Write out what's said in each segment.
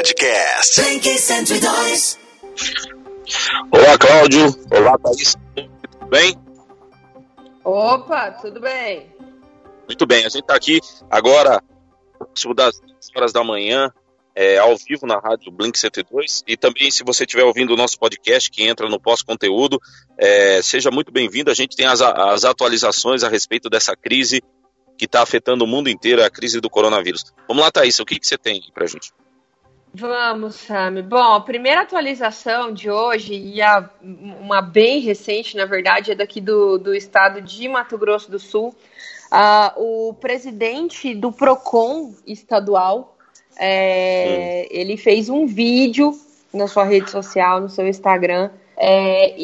Podcast. Blink 102. Olá, Cláudio. Olá, Thaís. Tudo bem? Opa, tudo bem. Muito bem. A gente está aqui agora, das horas da manhã, é, ao vivo na rádio Blink 102. E também, se você estiver ouvindo o nosso podcast, que entra no pós-conteúdo, é, seja muito bem-vindo. A gente tem as, as atualizações a respeito dessa crise que está afetando o mundo inteiro, a crise do coronavírus. Vamos lá, Thaís, o que, que você tem para a gente? Vamos, Sami. Bom, a primeira atualização de hoje, e a, uma bem recente, na verdade, é daqui do, do estado de Mato Grosso do Sul. Uh, o presidente do PROCON estadual, é, ele fez um vídeo na sua rede social, no seu Instagram, é,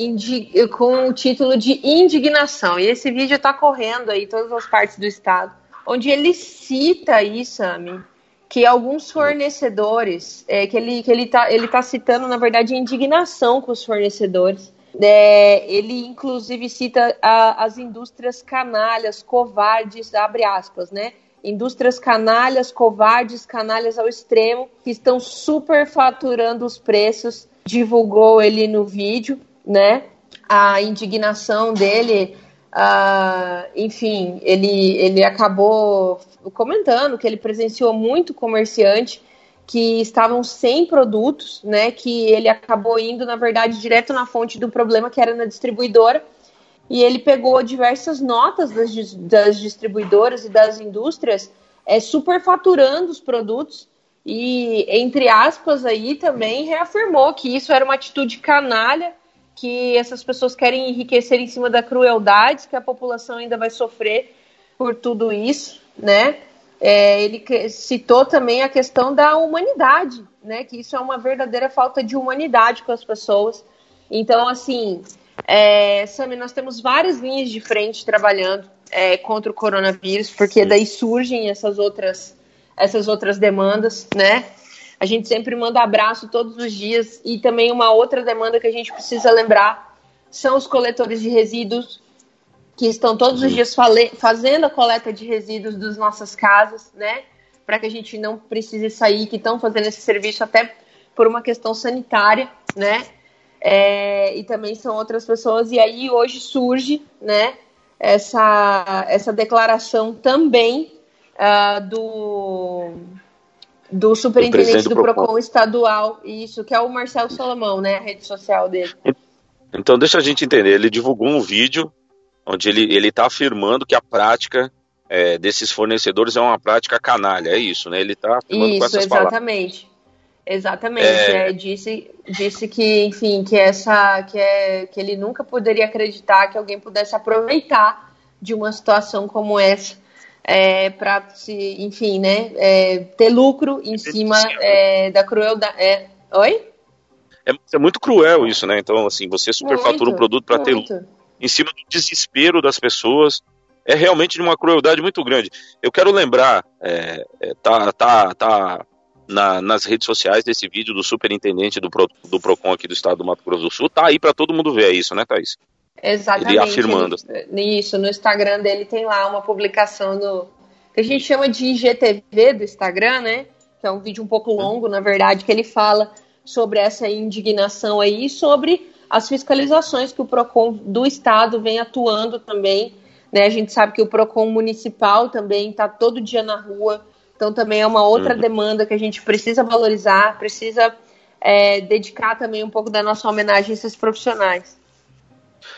com o título de Indignação. E esse vídeo está correndo aí todas as partes do estado, onde ele cita aí, Sami, que alguns fornecedores, é, que ele que ele tá, ele tá citando, na verdade, indignação com os fornecedores. É, ele inclusive cita a, as indústrias canalhas, covardes, abre aspas, né? Indústrias canalhas, covardes, canalhas ao extremo, que estão superfaturando os preços divulgou ele no vídeo, né? A indignação dele, uh, enfim, ele, ele acabou comentando que ele presenciou muito comerciante que estavam sem produtos, né? Que ele acabou indo, na verdade, direto na fonte do problema que era na distribuidora. E ele pegou diversas notas das, das distribuidoras e das indústrias é, superfaturando os produtos e, entre aspas, aí também reafirmou que isso era uma atitude canalha, que essas pessoas querem enriquecer em cima da crueldade, que a população ainda vai sofrer por tudo isso, né? É, ele citou também a questão da humanidade, né? Que isso é uma verdadeira falta de humanidade com as pessoas. Então, assim, é, Sami, nós temos várias linhas de frente trabalhando é, contra o coronavírus, porque daí surgem essas outras essas outras demandas, né? A gente sempre manda abraço todos os dias e também uma outra demanda que a gente precisa lembrar são os coletores de resíduos que estão todos os dias fazendo a coleta de resíduos das nossas casas, né? Para que a gente não precise sair, que estão fazendo esse serviço até por uma questão sanitária, né? É, e também são outras pessoas. E aí hoje surge, né? Essa, essa declaração também uh, do, do superintendente do, do Procon. Procon estadual, isso, que é o Marcelo Solomão, né? A rede social dele. Então, deixa a gente entender. Ele divulgou um vídeo onde ele está afirmando que a prática é, desses fornecedores é uma prática canalha, é isso, né? Ele está afirmando isso, com essas exatamente. Palavras. Exatamente. É... É, disse, disse que, enfim, que essa que, é, que ele nunca poderia acreditar que alguém pudesse aproveitar de uma situação como essa é, para se, enfim, né, é, ter lucro em cima é, da crueldade. É, oi? É, é, muito cruel isso, né? Então, assim, você superfatura um produto para ter lucro em cima do desespero das pessoas. É realmente de uma crueldade muito grande. Eu quero lembrar, é, é, tá, tá, tá na, nas redes sociais desse vídeo do superintendente do, Pro, do PROCON aqui do estado do Mato Grosso do Sul, tá aí para todo mundo ver isso, né, Thaís? Exatamente. Ele afirmando. Ele, isso, no Instagram dele tem lá uma publicação do que a gente chama de IGTV do Instagram, né? Que é um vídeo um pouco longo, na verdade, que ele fala sobre essa indignação aí, sobre as fiscalizações que o Procon do estado vem atuando também, né? A gente sabe que o Procon municipal também está todo dia na rua, então também é uma outra uhum. demanda que a gente precisa valorizar, precisa é, dedicar também um pouco da nossa homenagem a esses profissionais.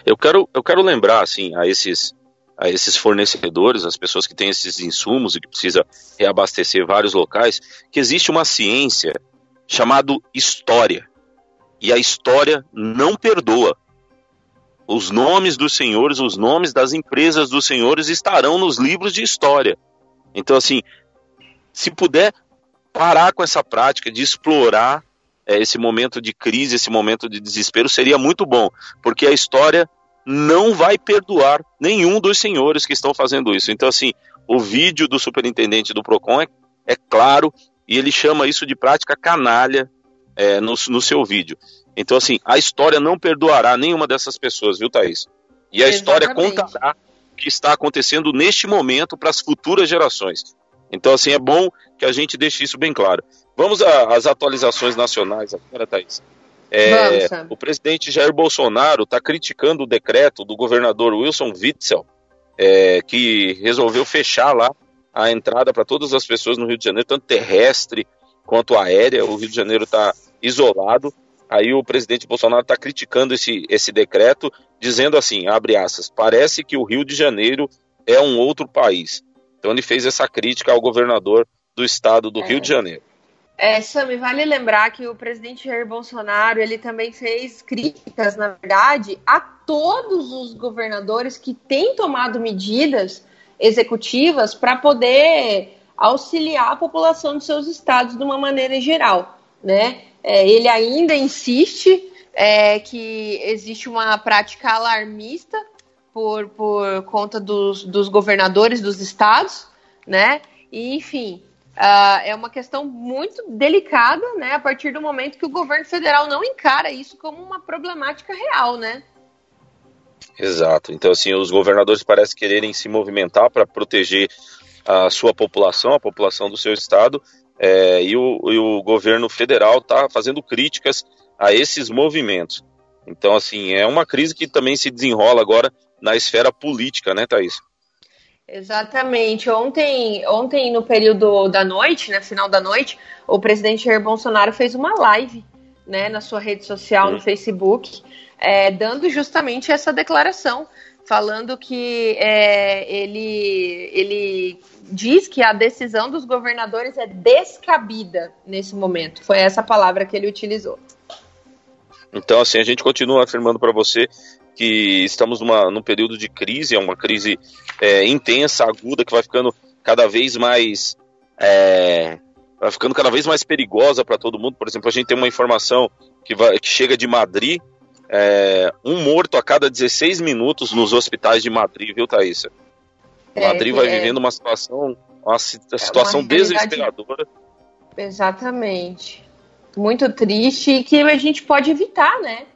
Eu quero, eu quero lembrar assim a esses a esses fornecedores, as pessoas que têm esses insumos e que precisa reabastecer vários locais, que existe uma ciência chamada história. E a história não perdoa. Os nomes dos senhores, os nomes das empresas dos senhores estarão nos livros de história. Então, assim, se puder parar com essa prática de explorar é, esse momento de crise, esse momento de desespero, seria muito bom, porque a história não vai perdoar nenhum dos senhores que estão fazendo isso. Então, assim, o vídeo do superintendente do PROCON é, é claro e ele chama isso de prática canalha é, no, no seu vídeo. Então, assim, a história não perdoará nenhuma dessas pessoas, viu, Thaís? E a Exatamente. história contará o que está acontecendo neste momento para as futuras gerações. Então, assim, é bom que a gente deixe isso bem claro. Vamos às atualizações nacionais agora, Thaís. É, o presidente Jair Bolsonaro está criticando o decreto do governador Wilson Witzel, é, que resolveu fechar lá a entrada para todas as pessoas no Rio de Janeiro, tanto terrestre quanto aérea. O Rio de Janeiro está isolado. Aí o presidente Bolsonaro está criticando esse, esse decreto, dizendo assim, abre aspas, parece que o Rio de Janeiro é um outro país. Então ele fez essa crítica ao governador do estado do é. Rio de Janeiro. É, Sami, vale lembrar que o presidente Jair Bolsonaro ele também fez críticas, na verdade, a todos os governadores que têm tomado medidas executivas para poder auxiliar a população de seus estados de uma maneira geral, né? É, ele ainda insiste é, que existe uma prática alarmista por, por conta dos, dos governadores dos estados, né? E, enfim, Uh, é uma questão muito delicada, né? A partir do momento que o governo federal não encara isso como uma problemática real, né? Exato. Então, assim, os governadores parecem quererem se movimentar para proteger a sua população, a população do seu estado, é, e, o, e o governo federal está fazendo críticas a esses movimentos. Então, assim, é uma crise que também se desenrola agora na esfera política, né, Thaís? Exatamente. Ontem, ontem no período da noite, né, final da noite, o presidente Jair Bolsonaro fez uma live, né, na sua rede social, no Facebook, é, dando justamente essa declaração, falando que é, ele, ele diz que a decisão dos governadores é descabida nesse momento. Foi essa palavra que ele utilizou. Então, assim, a gente continua afirmando para você que estamos numa, num período de crise, é uma crise é, intensa, aguda, que vai ficando cada vez mais. É, vai ficando cada vez mais perigosa para todo mundo. Por exemplo, a gente tem uma informação que, vai, que chega de Madrid: é, um morto a cada 16 minutos nos hospitais de Madrid, viu, Thaisa? É, Madrid vai é. vivendo uma situação, uma é situação uma desesperadora. Exatamente. Muito triste e que a gente pode evitar, né?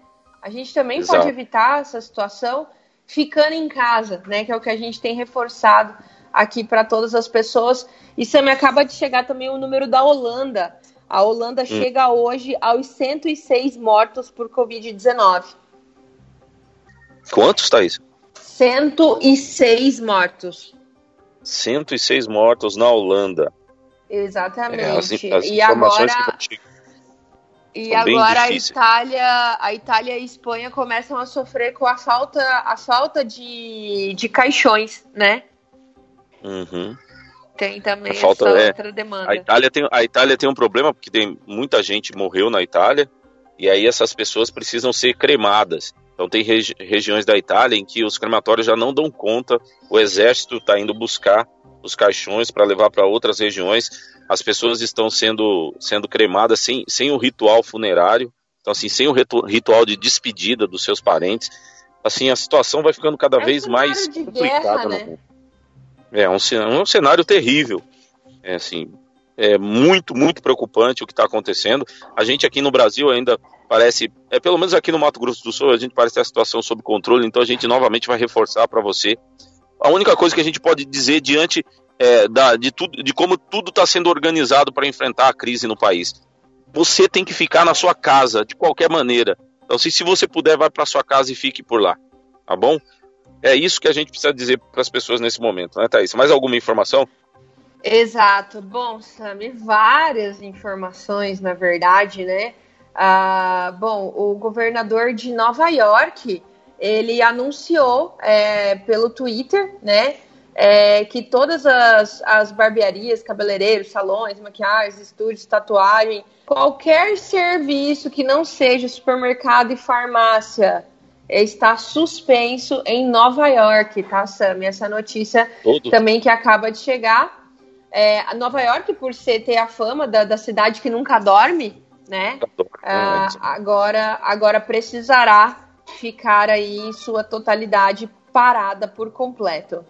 A gente também Exato. pode evitar essa situação ficando em casa, né? Que é o que a gente tem reforçado aqui para todas as pessoas. E me acaba de chegar também o número da Holanda. A Holanda hum. chega hoje aos 106 mortos por Covid-19. Quantos, Thaís? 106 mortos. 106 mortos na Holanda. Exatamente. É, as, as e agora. E agora a Itália, a Itália e a Espanha começam a sofrer com a falta, a falta de, de caixões, né? Uhum. Tem também a falta, essa é, outra demanda. A Itália, tem, a Itália tem um problema porque tem muita gente morreu na Itália e aí essas pessoas precisam ser cremadas. Então tem regi regiões da Itália em que os crematórios já não dão conta, o exército está indo buscar os caixões para levar para outras regiões as pessoas estão sendo, sendo cremadas sem, sem o ritual funerário, então assim, sem o ritual de despedida dos seus parentes. Assim, a situação vai ficando cada é vez mais complicada. Guerra, né? É um, um cenário terrível. É assim, é muito, muito preocupante o que está acontecendo. A gente aqui no Brasil ainda parece, é pelo menos aqui no Mato Grosso do Sul, a gente parece ter a situação sob controle, então a gente novamente vai reforçar para você. A única coisa que a gente pode dizer diante é, da, de, tudo, de como tudo está sendo organizado para enfrentar a crise no país. Você tem que ficar na sua casa, de qualquer maneira. Então, se, se você puder, vá para sua casa e fique por lá. Tá bom? É isso que a gente precisa dizer para as pessoas nesse momento, né, Thaís? Mais alguma informação? Exato. Bom, Sami, várias informações, na verdade, né? Ah, bom, o governador de Nova York, ele anunciou é, pelo Twitter, né, é, que todas as, as barbearias, cabeleireiros, salões, maquiagens, estúdios, tatuagem, qualquer serviço que não seja supermercado e farmácia está suspenso em Nova York, tá, Sam? Essa notícia Todo. também que acaba de chegar. É, Nova York, por ser ter a fama da, da cidade que nunca dorme, né? Ah, agora, agora precisará ficar aí em sua totalidade parada por completo.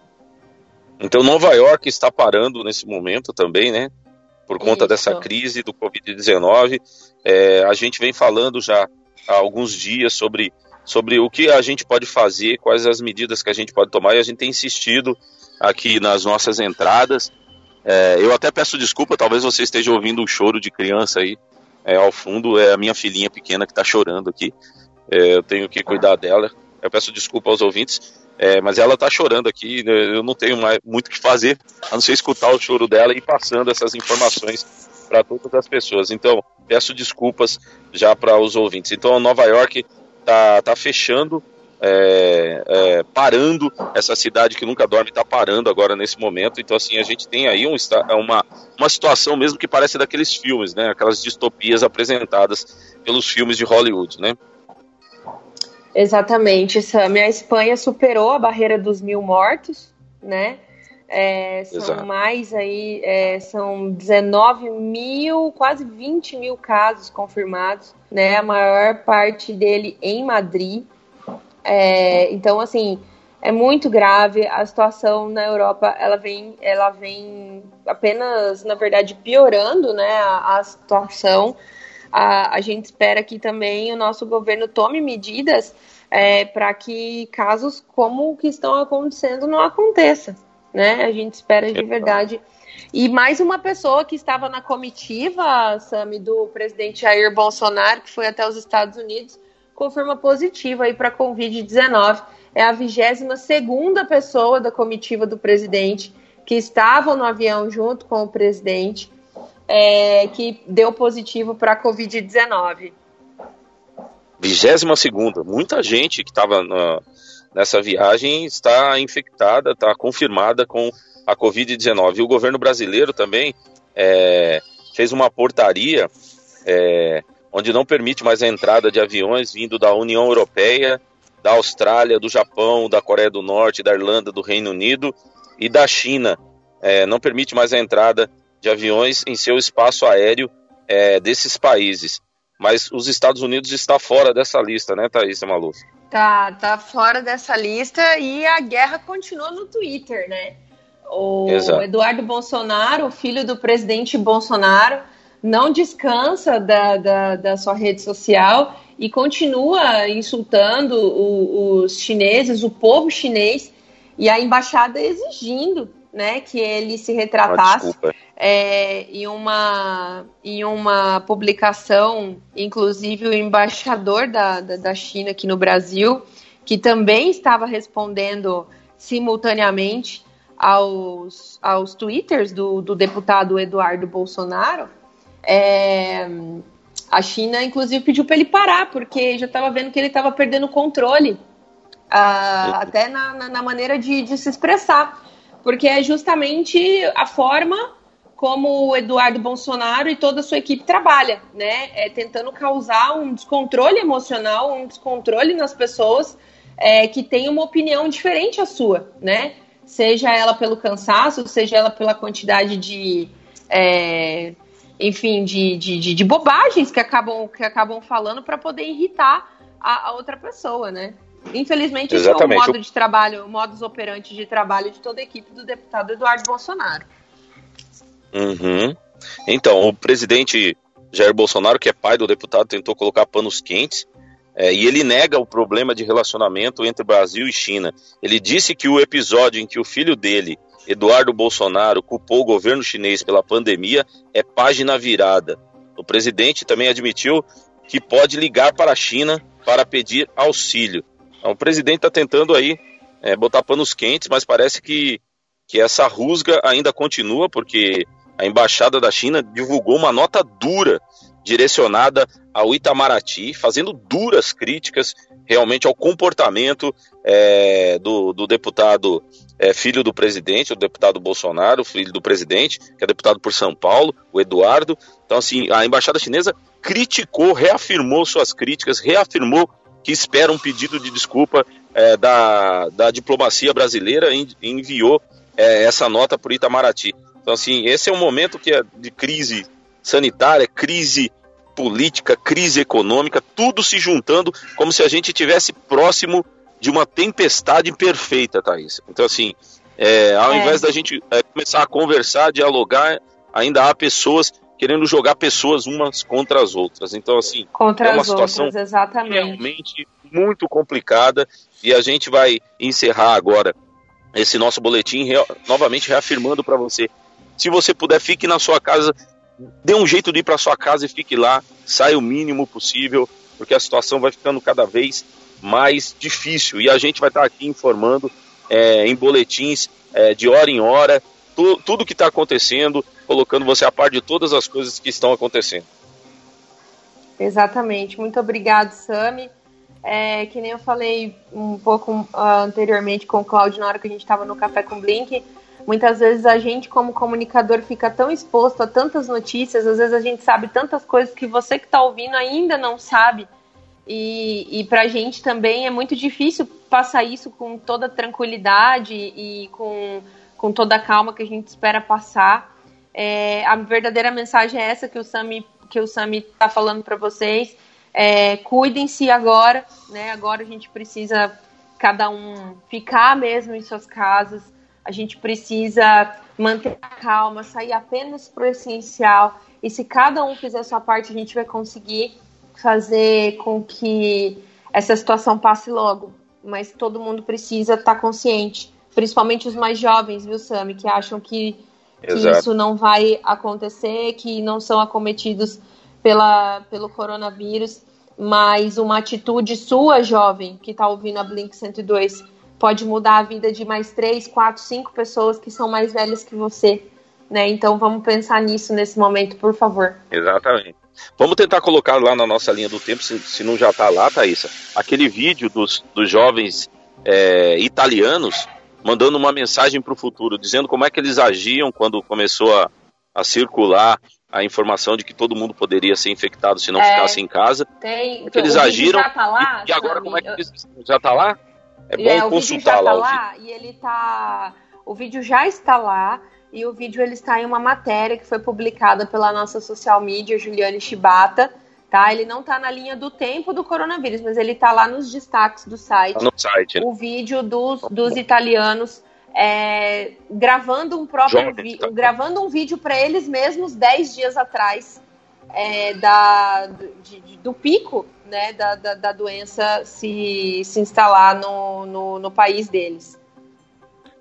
Então, Nova York está parando nesse momento também, né? Por conta Isso. dessa crise do Covid-19. É, a gente vem falando já há alguns dias sobre, sobre o que a gente pode fazer, quais as medidas que a gente pode tomar, e a gente tem insistido aqui nas nossas entradas É, eu até peço desculpa, talvez você esteja ouvindo um choro de criança aí é, ao fundo. É a minha filhinha pequena que está chorando aqui. É, eu tenho que cuidar dela. Eu peço desculpa aos ouvintes, é, mas ela está chorando aqui. Né, eu não tenho mais muito o que fazer a não ser escutar o choro dela e passando essas informações para todas as pessoas. Então, peço desculpas já para os ouvintes. Então, Nova York está tá fechando é, é, parando essa cidade que nunca dorme está parando agora nesse momento. Então assim a gente tem aí um, uma, uma situação mesmo que parece daqueles filmes, né? Aquelas distopias apresentadas pelos filmes de Hollywood, né? Exatamente, Sam. A Espanha superou a barreira dos mil mortos, né? É, são Exato. mais aí, é, são 19 mil, quase 20 mil casos confirmados, né? A maior parte dele em Madrid. É, então, assim, é muito grave a situação na Europa. Ela vem, ela vem apenas, na verdade, piorando, né? A, a situação. A, a, gente espera que também o nosso governo tome medidas é, para que casos como o que estão acontecendo não aconteça, né? A gente espera de verdade. E mais uma pessoa que estava na comitiva, Sami, do presidente Jair Bolsonaro, que foi até os Estados Unidos, confirma positivo aí para a Covid-19. É a 22 segunda pessoa da comitiva do presidente que estava no avião junto com o presidente é, que deu positivo para a Covid-19. 22 segunda. Muita gente que estava nessa viagem está infectada, está confirmada com a Covid-19. E o governo brasileiro também é, fez uma portaria é, onde não permite mais a entrada de aviões vindo da União Europeia, da Austrália, do Japão, da Coreia do Norte, da Irlanda, do Reino Unido e da China. É, não permite mais a entrada de aviões em seu espaço aéreo é, desses países. Mas os Estados Unidos está fora dessa lista, né, Thaís Maluf? Tá, tá fora dessa lista e a guerra continua no Twitter, né? O Exato. Eduardo Bolsonaro, filho do presidente Bolsonaro, não descansa da, da, da sua rede social e continua insultando o, os chineses, o povo chinês, e a embaixada exigindo né, que ele se retratasse ah, é, em, uma, em uma publicação, inclusive o embaixador da, da, da China aqui no Brasil, que também estava respondendo simultaneamente aos, aos twitters do, do deputado Eduardo Bolsonaro, é, a China, inclusive, pediu para ele parar, porque já estava vendo que ele estava perdendo o controle, uh, até na, na, na maneira de, de, se expressar. Porque é justamente a forma como o Eduardo Bolsonaro e toda a sua equipe trabalha, né? É tentando causar um descontrole emocional, um descontrole nas pessoas é, que têm uma opinião diferente à sua, né? Seja ela pelo cansaço, seja ela pela quantidade de. É, enfim, de, de, de, bobagens que acabam, que acabam falando para poder irritar a, a, outra pessoa, né? Infelizmente, esse é o modo de trabalho, o modus operandi de trabalho de toda a equipe do deputado Eduardo Bolsonaro. Uhum. Então, o presidente Jair Bolsonaro, que é pai do deputado, tentou colocar panos quentes é, e ele nega o problema de relacionamento entre Brasil e China. Ele disse que o episódio em que o filho dele Eduardo Bolsonaro culpou o governo chinês pela pandemia é página virada. O presidente também admitiu que pode ligar para a China para pedir auxílio. Então, o presidente está tentando aí é, botar panos quentes, mas parece que, que essa rusga ainda continua, porque a embaixada da China divulgou uma nota dura direcionada ao Itamaraty, fazendo duras críticas realmente ao comportamento é, do, do, deputado é, filho do presidente, o deputado Bolsonaro, filho do presidente, que é deputado por São Paulo, o Eduardo. Então, assim, a embaixada chinesa criticou, reafirmou suas críticas, reafirmou que espera um pedido de desculpa é, da, da diplomacia brasileira e enviou é, essa nota para o Itamaraty. Então, assim, esse é um momento que é de crise sanitária, crise política, crise econômica, tudo se juntando como se a gente tivesse próximo de uma tempestade perfeita, Thaís. Então, assim, é, ao é. invés da gente é, começar a conversar, dialogar, ainda há pessoas querendo jogar pessoas umas contra as outras. Então, assim, contra é uma situação outras, realmente muito complicada. E a gente vai encerrar agora esse nosso boletim novamente reafirmando para você. Se você puder, fique na sua casa, dê um jeito de ir para sua casa e fique lá, saia o mínimo possível, porque a situação vai ficando cada vez mais difícil. E a gente vai estar aqui informando é, em boletins é, de hora em hora tu, tudo que está acontecendo, colocando você a par de todas as coisas que estão acontecendo. Exatamente. Muito obrigado, Sami. É, que nem eu falei um pouco uh, anteriormente com o Claudio na hora que a gente estava no Café com Blink, muitas vezes a gente, como comunicador, fica tão exposto a tantas notícias, às vezes a gente sabe tantas coisas que você que está ouvindo ainda não sabe. E, e para a gente também é muito difícil passar isso com toda tranquilidade e com, com toda a calma que a gente espera passar. É, a verdadeira mensagem é essa que o Sami que o Sami está falando para vocês. É, Cuidem-se agora, né? Agora a gente precisa cada um ficar mesmo em suas casas. A gente precisa manter a calma, sair apenas para o essencial. E se cada um fizer a sua parte, a gente vai conseguir fazer com que essa situação passe logo. Mas todo mundo precisa estar tá consciente, principalmente os mais jovens, viu, Sami, que acham que que isso não vai acontecer, que não são acometidos pela, pelo coronavírus, mas uma atitude sua, jovem, que está ouvindo a Blink 102, pode mudar a vida de mais três, quatro, cinco pessoas que são mais velhas que você. Né? Então vamos pensar nisso nesse momento, por favor. Exatamente. Vamos tentar colocar lá na nossa linha do tempo, se, se não já está lá, Thaisa, aquele vídeo dos, dos jovens é, italianos mandando uma mensagem para o futuro, dizendo como é que eles agiam quando começou a, a circular a informação de que todo mundo poderia ser infectado se não é, ficasse em casa. Tem, que eles agiram. Tá lá, e, agora como é que eles, já está lá? É bom é, consultar lá. Tá lá e ele tá. O vídeo já está lá e o vídeo ele está em uma matéria que foi publicada pela nossa social media Juliane Shibata tá? Ele não tá na linha do tempo do coronavírus, mas ele tá lá nos destaques do site. Tá no site. O vídeo dos, dos italianos é, gravando um próprio vi tá. gravando um vídeo para eles mesmos 10 dias atrás é, da, de, de, do pico né, da, da, da, doença se, se instalar no, no, no país deles.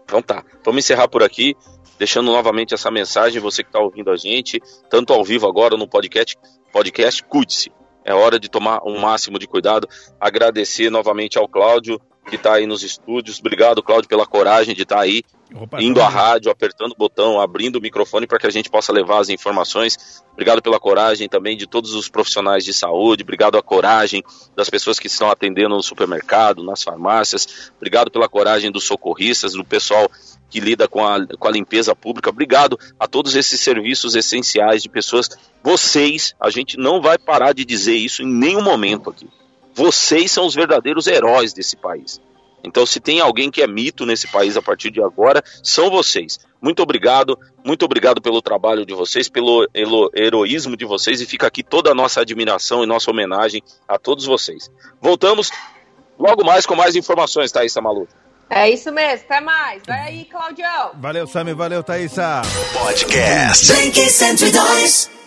Então tá, vamos encerrar por aqui deixando novamente essa mensagem, você que está ouvindo a gente, tanto ao vivo agora no podcast, podcast, cuide-se. É hora de tomar um máximo de cuidado. Agradecer novamente ao Cláudio, que está aí nos estúdios. Obrigado, Cláudio, pela coragem de estar tá aí, Opa, indo à rádio, apertando o botão, abrindo o microfone para que a gente possa levar as informações. Obrigado pela coragem também de todos os profissionais de saúde. Obrigado à coragem das pessoas que estão atendendo no supermercado, nas farmácias. Obrigado pela coragem dos socorristas, do pessoal que lida com a, com a limpeza pública. Obrigado a todos esses serviços essenciais de pessoas. Vocês, a gente não vai parar de dizer isso em nenhum momento aqui. Vocês são os verdadeiros heróis desse país. Então, se tem alguém que é mito nesse país a partir de agora, são vocês. Muito obrigado, muito obrigado pelo trabalho de vocês, pelo heroísmo de vocês e fica aqui toda a nossa admiração e nossa homenagem a todos vocês. Voltamos logo mais com mais informações, Thaís Malu. É isso mesmo, até mais. Vai aí, Claudião. Valeu, Sami, valeu, Thaísa. Podcast 102.